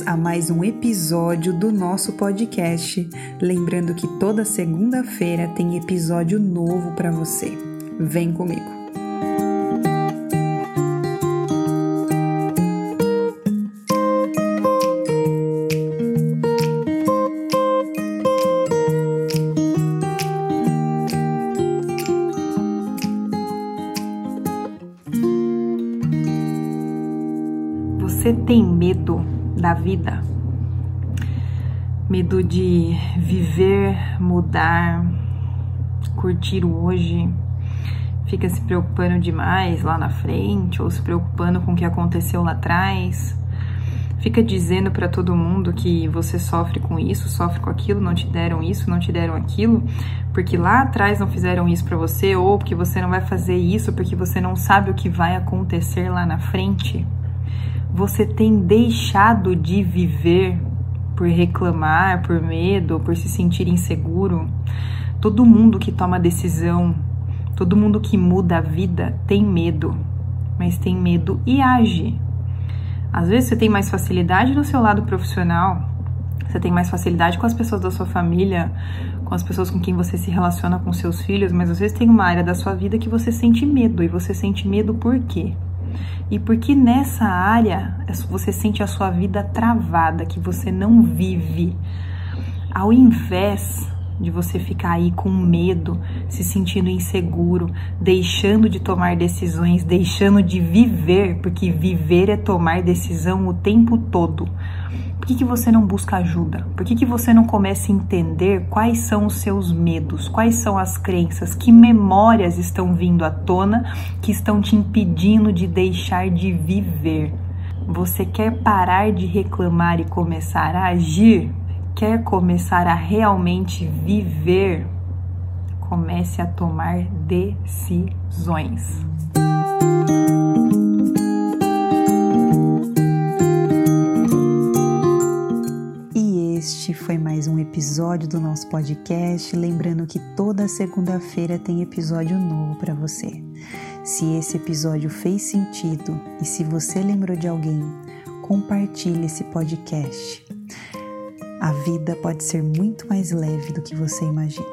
a mais um episódio do nosso podcast. Lembrando que toda segunda-feira tem episódio novo para você. Vem comigo. Você tem medo da vida? Medo de viver, mudar, curtir o hoje? Fica se preocupando demais lá na frente ou se preocupando com o que aconteceu lá atrás? Fica dizendo para todo mundo que você sofre com isso, sofre com aquilo, não te deram isso, não te deram aquilo, porque lá atrás não fizeram isso para você ou porque você não vai fazer isso porque você não sabe o que vai acontecer lá na frente? Você tem deixado de viver por reclamar, por medo, por se sentir inseguro? Todo mundo que toma decisão, todo mundo que muda a vida tem medo, mas tem medo e age. Às vezes você tem mais facilidade no seu lado profissional, você tem mais facilidade com as pessoas da sua família, com as pessoas com quem você se relaciona com seus filhos, mas às vezes tem uma área da sua vida que você sente medo. E você sente medo por quê? E porque nessa área você sente a sua vida travada, que você não vive. Ao invés de você ficar aí com medo, se sentindo inseguro, deixando de tomar decisões, deixando de viver, porque viver é tomar decisão o tempo todo. Por que, que você não busca ajuda? Por que, que você não começa a entender quais são os seus medos, quais são as crenças, que memórias estão vindo à tona que estão te impedindo de deixar de viver? Você quer parar de reclamar e começar a agir? Quer começar a realmente viver? Comece a tomar decisões. Este foi mais um episódio do nosso podcast. Lembrando que toda segunda-feira tem episódio novo para você. Se esse episódio fez sentido e se você lembrou de alguém, compartilhe esse podcast a vida pode ser muito mais leve do que você imagina.